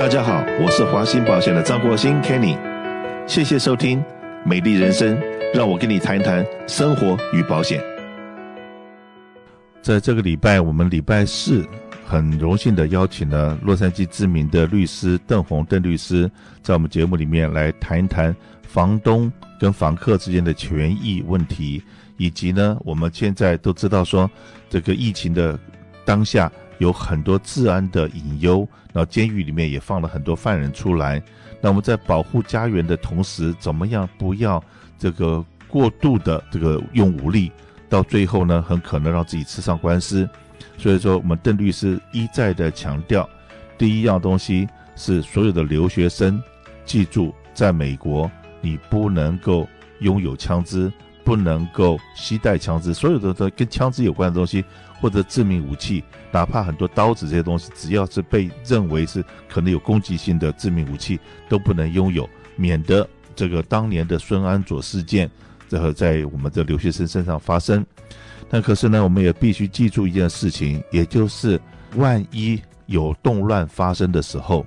大家好，我是华兴保险的张国兴 Kenny，谢谢收听美丽人生，让我跟你谈一谈生活与保险。在这个礼拜，我们礼拜四很荣幸的邀请了洛杉矶知名的律师邓红邓律师，在我们节目里面来谈一谈房东跟房客之间的权益问题，以及呢，我们现在都知道说，这个疫情的当下有很多治安的隐忧，然后监狱里面也放了很多犯人出来。那我们在保护家园的同时，怎么样不要这个过度的这个用武力，到最后呢，很可能让自己吃上官司。所以说，我们邓律师一再的强调，第一样东西是所有的留学生记住，在美国你不能够拥有枪支，不能够携带枪支，所有的跟枪支有关的东西或者致命武器，哪怕很多刀子这些东西，只要是被认为是可能有攻击性的致命武器，都不能拥有，免得这个当年的孙安佐事件，这个在我们的留学生身上发生。那可是呢，我们也必须记住一件事情，也就是万一有动乱发生的时候，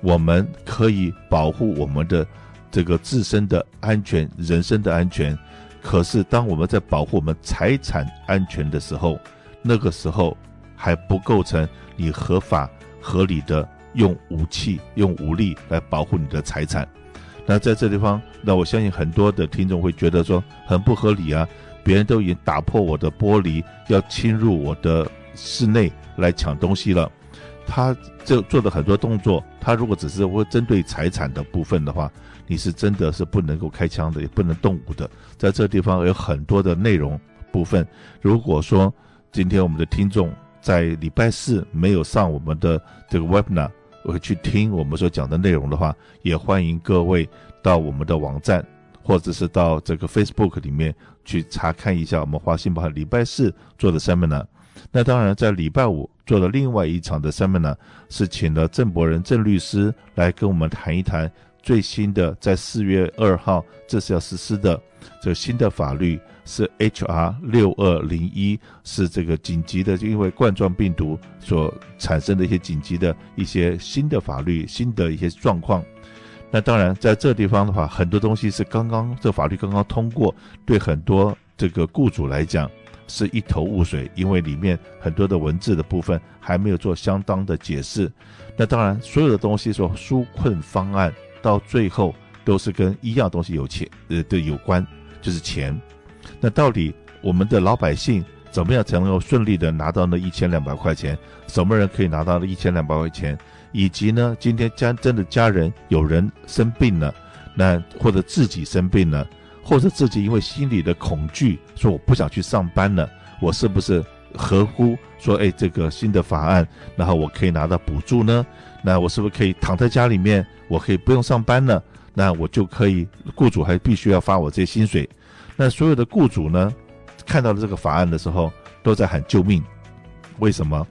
我们可以保护我们的这个自身的安全、人身的安全。可是当我们在保护我们财产安全的时候，那个时候还不构成你合法合理的用武器、用武力来保护你的财产。那在这地方，那我相信很多的听众会觉得说很不合理啊。别人都已经打破我的玻璃，要侵入我的室内来抢东西了。他这做的很多动作，他如果只是会针对财产的部分的话，你是真的是不能够开枪的，也不能动武的。在这地方有很多的内容部分。如果说今天我们的听众在礼拜四没有上我们的这个 webinar，会去听我们所讲的内容的话，也欢迎各位到我们的网站。或者是到这个 Facebook 里面去查看一下我们华信保险礼拜四做的 Seminar。那当然，在礼拜五做的另外一场的 Seminar 是请了郑博仁郑律师来跟我们谈一谈最新的，在四月二号这是要实施的这新的法律是 HR 六二零一，是这个紧急的，就因为冠状病毒所产生的一些紧急的一些新的法律，新的一些状况。那当然，在这地方的话，很多东西是刚刚这法律刚刚通过，对很多这个雇主来讲是一头雾水，因为里面很多的文字的部分还没有做相当的解释。那当然，所有的东西说纾困方案到最后都是跟一样东西有钱呃的有关，就是钱。那到底我们的老百姓怎么样才能够顺利的拿到那一千两百块钱？什么人可以拿到那一千两百块钱？以及呢，今天家真的家人有人生病了，那或者自己生病了，或者自己因为心里的恐惧，说我不想去上班了，我是不是合乎说，哎，这个新的法案，然后我可以拿到补助呢？那我是不是可以躺在家里面，我可以不用上班了？那我就可以，雇主还必须要发我这些薪水？那所有的雇主呢，看到了这个法案的时候，都在喊救命。为什么？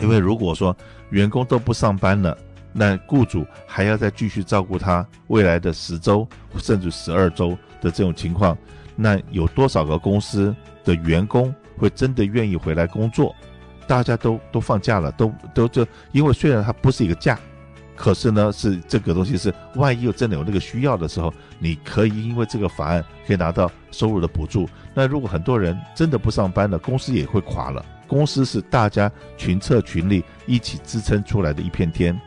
因为如果说员工都不上班了，那雇主还要再继续照顾他未来的十周甚至十二周的这种情况，那有多少个公司的员工会真的愿意回来工作？大家都都放假了，都都就因为虽然它不是一个假，可是呢是这个东西是万一又真的有那个需要的时候，你可以因为这个法案可以拿到收入的补助。那如果很多人真的不上班了，公司也会垮了。公司是大家群策群力一起支撑出来的一片天。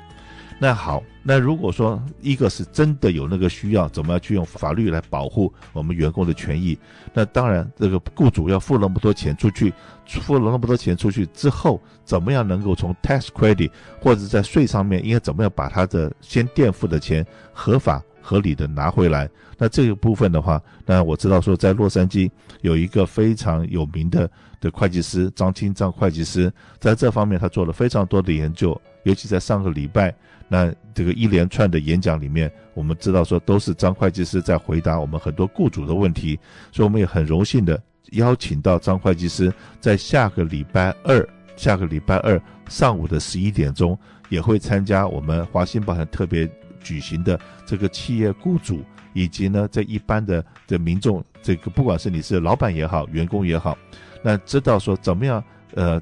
那好，那如果说一个是真的有那个需要，怎么样去用法律来保护我们员工的权益？那当然，这个雇主要付那么多钱出去，付了那么多钱出去之后，怎么样能够从 tax credit 或者在税上面应该怎么样把他的先垫付的钱合法合理的拿回来？那这个部分的话，那我知道说在洛杉矶有一个非常有名的。的会计师张清张会计师在这方面他做了非常多的研究，尤其在上个礼拜那这个一连串的演讲里面，我们知道说都是张会计师在回答我们很多雇主的问题，所以我们也很荣幸的邀请到张会计师在下个礼拜二，下个礼拜二上午的十一点钟也会参加我们华兴保险特别举行的这个企业雇主以及呢这一般的的民众，这个不管是你是老板也好，员工也好。那知道说怎么样，呃，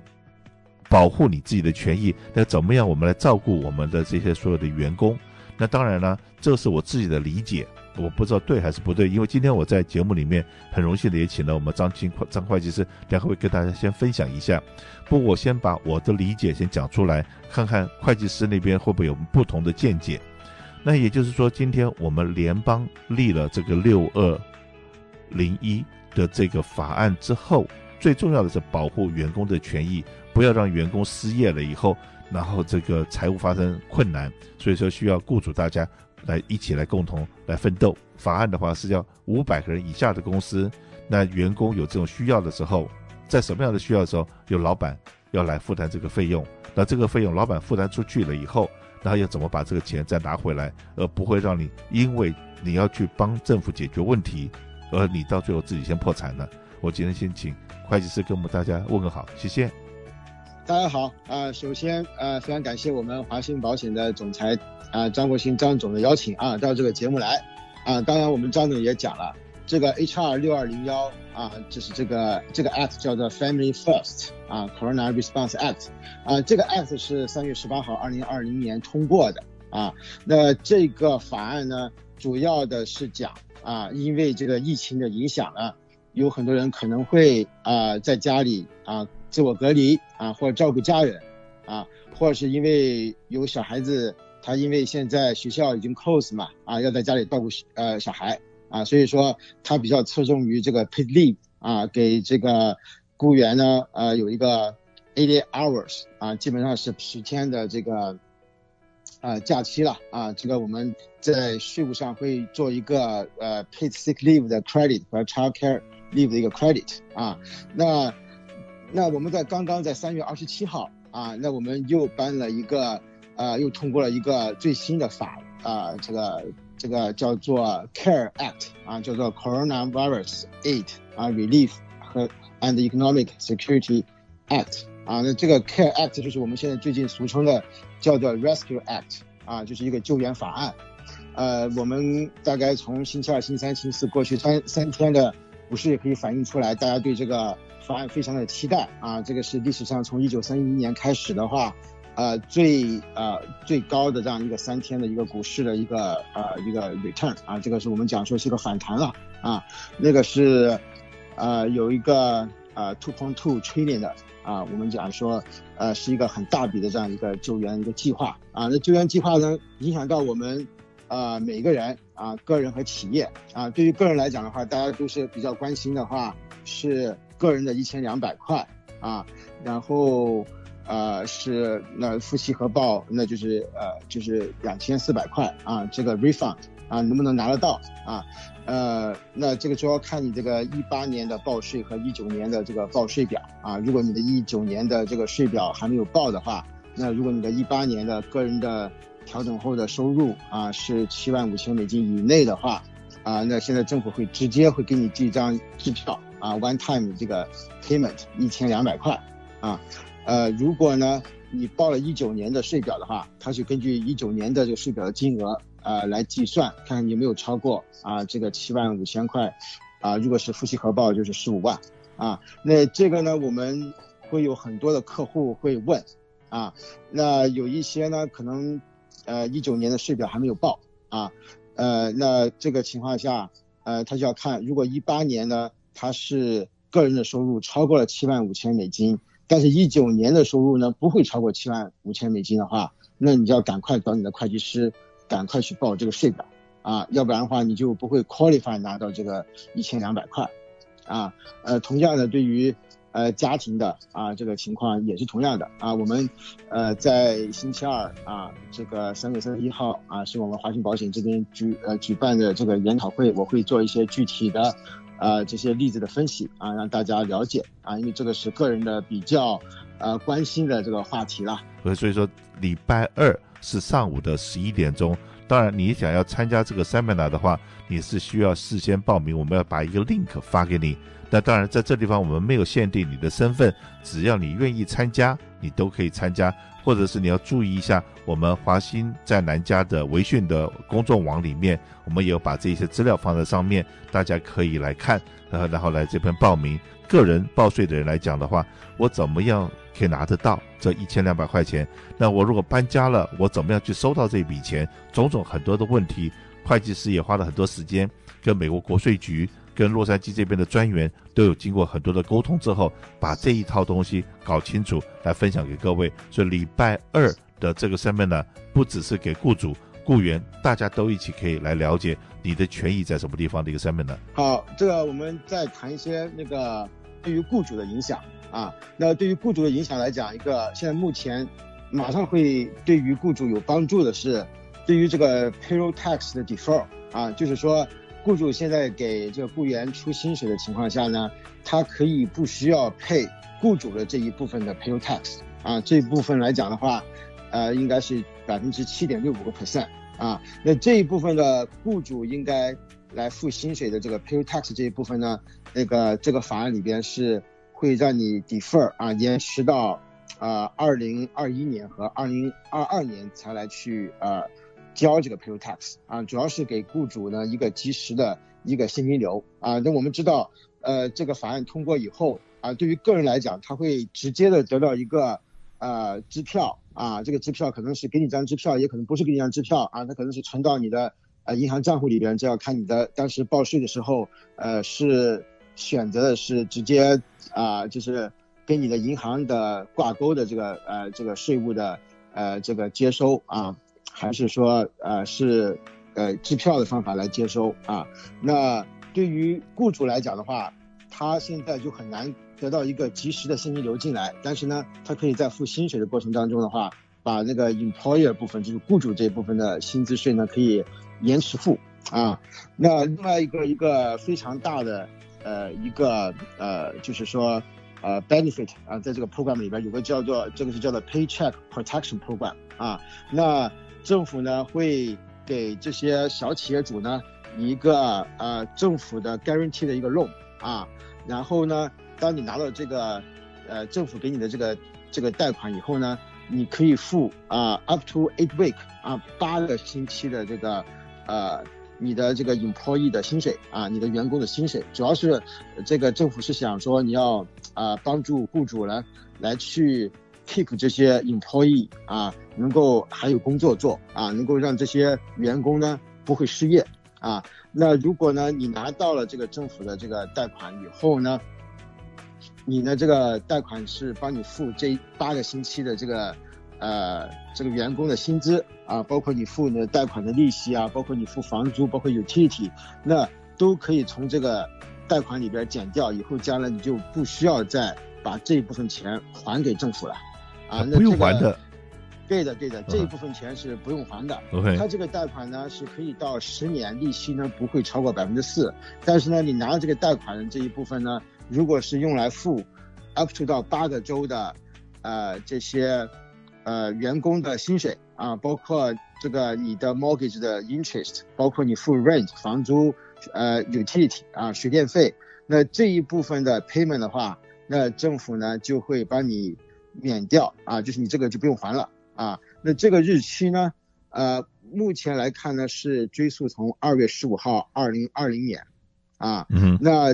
保护你自己的权益，那怎么样我们来照顾我们的这些所有的员工？那当然呢，这是我自己的理解，我不知道对还是不对。因为今天我在节目里面很荣幸的也请了我们张清张会计师，两位跟大家先分享一下。不我先把我的理解先讲出来，看看会计师那边会不会有不同的见解。那也就是说，今天我们联邦立了这个六二零一的这个法案之后，最重要的是保护员工的权益，不要让员工失业了以后，然后这个财务发生困难。所以说需要雇主大家来一起来共同来奋斗。法案的话是要五百个人以下的公司，那员工有这种需要的时候，在什么样的需要的时候，有老板要来负担这个费用。那这个费用老板负担出去了以后。然后要怎么把这个钱再拿回来，而不会让你因为你要去帮政府解决问题，而你到最后自己先破产呢？我今天先请会计师跟我们大家问个好，谢谢。大家好啊、首先呃非常感谢我们华信保险的总裁啊、张国兴张总的邀请啊到这个节目来啊、当然我们张总也讲了。这个 HR 六二零幺啊，就是这个这个 Act 叫做 Family First 啊，Corona Response Act 啊，这个 Act 是三月十八号二零二零年通过的啊。那这个法案呢，主要的是讲啊，因为这个疫情的影响呢，有很多人可能会啊在家里啊自我隔离啊，或者照顾家人啊，或者是因为有小孩子，他因为现在学校已经 close 嘛啊，要在家里照顾呃小孩。啊，所以说他比较侧重于这个 paid leave 啊，给这个雇员呢，呃，有一个 eighty hours 啊，基本上是十天的这个呃假期了啊。这个我们在税务上会做一个呃 paid sick leave 的 credit 和 child care leave 的一个 credit 啊。那那我们在刚刚在三月二十七号啊，那我们又颁了一个呃，又通过了一个最新的法啊，这个。这个叫做 CARE Act 啊，叫做 Coronavirus Aid 啊 Relief 和 and Economic Security Act 啊，那这个 CARE Act 就是我们现在最近俗称的叫做 Rescue Act 啊，就是一个救援法案。呃，我们大概从星期二、星期三、星期四过去三三天的股市也可以反映出来，大家对这个法案非常的期待啊。这个是历史上从一九三一年开始的话。呃，最呃最高的这样一个三天的一个股市的一个呃一个 return 啊，这个是我们讲说是一个反弹了啊，那个是呃有一个呃 two point two trillion 的啊，我们讲说呃是一个很大笔的这样一个救援一个计划啊，那救援计划呢影响到我们呃每个人啊个人和企业啊，对于个人来讲的话，大家都是比较关心的话是个人的一千两百块啊，然后。呃，是那夫妻核报，那就是呃，就是两千四百块啊，这个 refund 啊，能不能拿得到啊？呃，那这个主要看你这个一八年的报税和一九年的这个报税表啊。如果你的一九年的这个税表还没有报的话，那如果你的一八年的个人的调整后的收入啊是七万五千美金以内的话啊，那现在政府会直接会给你寄一张支票啊，one time 这个 payment 一千两百块啊。呃，如果呢，你报了一九年的税表的话，它是根据一九年的这个税表的金额呃来计算，看看你有没有超过啊这个七万五千块，啊如果是夫妻合报就是十五万，啊那这个呢我们会有很多的客户会问，啊那有一些呢可能呃一九年的税表还没有报，啊呃那这个情况下呃他就要看，如果一八年呢他是个人的收入超过了七万五千美金。但是，一九年的收入呢，不会超过七万五千美金的话，那你就要赶快找你的会计师，赶快去报这个税表啊，要不然的话，你就不会 qualify 拿到这个一千两百块啊。呃，同样的，对于呃家庭的啊这个情况也是同样的啊。我们呃在星期二啊，这个三月三十一号啊，是我们华信保险这边举呃举办的这个研讨会，我会做一些具体的。呃，这些例子的分析啊，让大家了解啊，因为这个是个人的比较呃关心的这个话题了。所以说礼拜二是上午的十一点钟当然，你想要参加这个 seminar 的话，你是需要事先报名，我们要把一个 link 发给你。那当然，在这地方我们没有限定你的身份，只要你愿意参加，你都可以参加。或者是你要注意一下，我们华兴在南加的微讯的公众网里面，我们有把这些资料放在上面，大家可以来看，然后然后来这边报名。个人报税的人来讲的话，我怎么样可以拿得到这一千两百块钱？那我如果搬家了，我怎么样去收到这笔钱？种种很多的问题，会计师也花了很多时间跟美国国税局。跟洛杉矶这边的专员都有经过很多的沟通之后，把这一套东西搞清楚，来分享给各位。所以礼拜二的这个 seminar 不只是给雇主、雇员，大家都一起可以来了解你的权益在什么地方的一个 seminar。好，这个我们再谈一些那个对于雇主的影响啊。那对于雇主的影响来讲，一个现在目前马上会对于雇主有帮助的是，对于这个 payroll tax 的 defer 啊，就是说。雇主现在给这个雇员出薪水的情况下呢，他可以不需要配雇主的这一部分的 payroll tax 啊，这一部分来讲的话，呃，应该是百分之七点六五个 percent 啊。那这一部分的雇主应该来付薪水的这个 payroll tax 这一部分呢，那个这个法案里边是会让你 defer 啊，延迟到啊二零二一年和二零二二年才来去呃。交这个 payroll tax 啊，主要是给雇主呢一个及时的一个现金流啊。那我们知道，呃，这个法案通过以后啊，对于个人来讲，他会直接的得到一个呃支票啊，这个支票可能是给你张支票，也可能不是给你张支票啊，它可能是存到你的呃银行账户里边，这要看你的当时报税的时候，呃，是选择的是直接啊，就是跟你的银行的挂钩的这个呃这个税务的呃这个接收啊。还是说，呃，是，呃，支票的方法来接收啊？那对于雇主来讲的话，他现在就很难得到一个及时的现金流进来。但是呢，他可以在付薪水的过程当中的话，把那个 employer 部分，就是雇主这部分的薪资税呢，可以延迟付啊。那另外一个一个非常大的，呃，一个呃，就是说，呃，benefit 啊，在这个 program 里边有个叫做这个是叫做 Paycheck Protection Program 啊，那。政府呢会给这些小企业主呢一个呃政府的 guarantee 的一个 loan 啊，然后呢，当你拿到这个呃政府给你的这个这个贷款以后呢，你可以付啊、up to eight week 啊八个星期的这个呃你的这个 employee 的薪水啊，你的员工的薪水，主要是这个政府是想说你要啊、帮助雇主呢来去。Keep 这些 employee 啊，能够还有工作做啊，能够让这些员工呢不会失业啊。那如果呢你拿到了这个政府的这个贷款以后呢，你的这个贷款是帮你付这八个星期的这个呃这个员工的薪资啊，包括你付的贷款的利息啊，包括你付房租，包括 utility，那都可以从这个贷款里边减掉，以后将来你就不需要再把这一部分钱还给政府了。啊，那、这个、不用还的，对的对的，这一部分钱是不用还的。OK，它这个贷款呢是可以到十年，利息呢不会超过百分之四。但是呢，你拿了这个贷款的这一部分呢，如果是用来付 up to 到八个州的呃这些呃员工的薪水啊，包括这个你的 mortgage 的 interest，包括你付 rent 房租呃 utility 啊水电费，那这一部分的 payment 的话，那政府呢就会帮你。免掉啊，就是你这个就不用还了啊。那这个日期呢，呃，目前来看呢是追溯从二月十五号二零二零年啊。嗯。那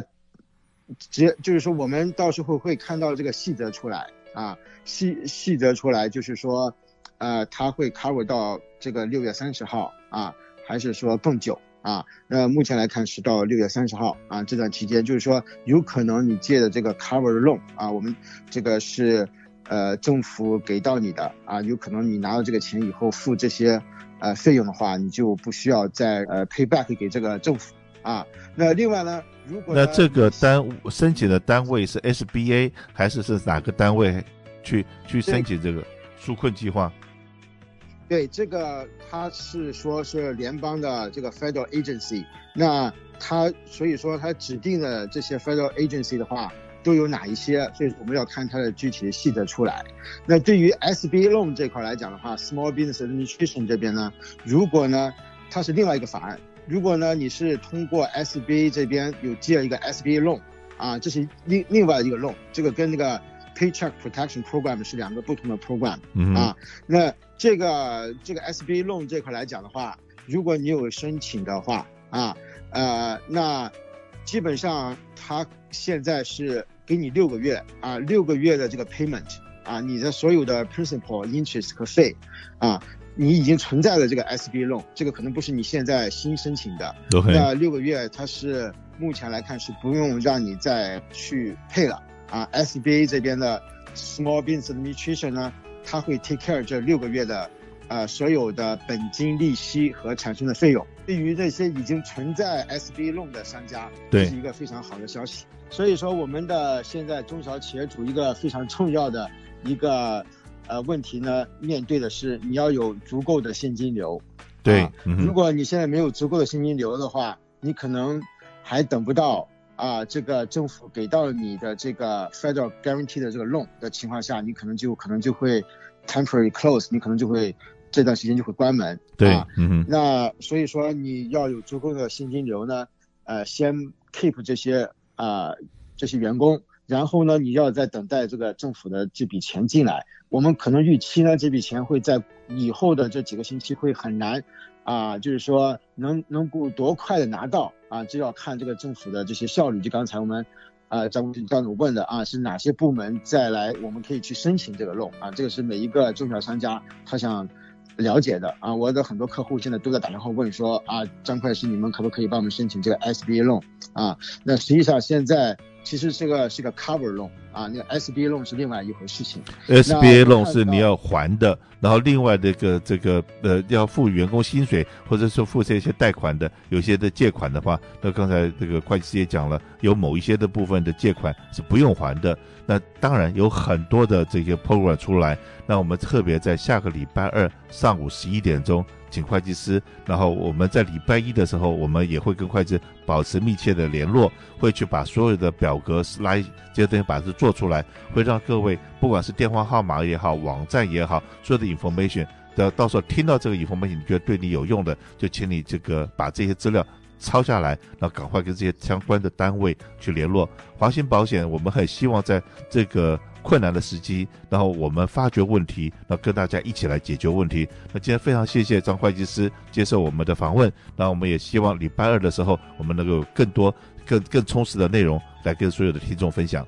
直就是说我们到时候会看到这个细则出来啊，细细则出来就是说，呃，它会 cover 到这个六月三十号啊，还是说更久啊？那目前来看是到六月三十号啊，这段期间就是说有可能你借的这个 cover loan 啊，我们这个是。呃，政府给到你的啊，有可能你拿到这个钱以后付这些呃费用的话，你就不需要再呃 pay back 给这个政府啊。那另外呢，如果那这个单申请的单位是 SBA 还是是哪个单位去去申请这个纾困计划？对，这个他是说是联邦的这个 federal agency，那他所以说他指定的这些 federal agency 的话。都有哪一些，所以我们要看它的具体的细则出来。那对于 SBA loan 这块来讲的话，Small Business Administration 这边呢，如果呢它是另外一个法案，如果呢你是通过 SBA 这边有借一个 SBA loan 啊，这是另另外一个 loan，这个跟那个 Paycheck Protection Program 是两个不同的 program 啊。那这个这个 SBA loan 这块来讲的话，如果你有申请的话啊，呃，那基本上它现在是给你六个月啊，六个月的这个 payment 啊，你的所有的 principal interest 和费啊，你已经存在的这个 SBA loan，这个可能不是你现在新申请的，那六个月它是目前来看是不用让你再去配了啊，SBA 这边的 Small Business Administration 呢，它会 take care 这六个月的。呃，所有的本金、利息和产生的费用，对于那些已经存在 SBA loan 的商家，这是一个非常好的消息。所以说，我们的现在中小企业主一个非常重要的一个呃问题呢，面对的是你要有足够的现金流。对，啊嗯、如果你现在没有足够的现金流的话，你可能还等不到啊，这个政府给到你的这个 Federal Guarantee 的这个 loan 的情况下，你可能就可能就会 temporary close，你可能就会。这段时间就会关门，对，啊、嗯哼，那所以说你要有足够的现金流呢，呃，先 keep 这些啊、呃、这些员工，然后呢，你要再等待这个政府的这笔钱进来。我们可能预期呢，这笔钱会在以后的这几个星期会很难啊、呃，就是说能能够多快的拿到啊，就要看这个政府的这些效率。就刚才我们啊张张总问的啊，是哪些部门再来，我们可以去申请这个 loan 啊，这个是每一个中小商家他想。了解的啊，我的很多客户现在都在打电话问说啊，张会计师，你们可不可以帮我们申请这个 SBA loan 啊？那实际上现在其实这个是个 cover loan 啊，那个 SBA loan 是另外一回事情。SBA loan 是你要还的，然后另外这个这个呃要付员工薪水或者说付这些贷款的，有些的借款的话，那刚才这个会计师也讲了，有某一些的部分的借款是不用还的。那当然有很多的这些 program 出来，那我们特别在下个礼拜二上午十一点钟请会计师，然后我们在礼拜一的时候，我们也会跟会计保持密切的联络，会去把所有的表格来这些东西把它做出来，会让各位不管是电话号码也好，网站也好，所有的 information，到到时候听到这个 information，你觉得对你有用的，就请你这个把这些资料。抄下来，然后赶快跟这些相关的单位去联络。华兴保险，我们很希望在这个困难的时机，然后我们发掘问题，那跟大家一起来解决问题。那今天非常谢谢张会计师接受我们的访问，那我们也希望礼拜二的时候，我们能够有更多、更更充实的内容来跟所有的听众分享。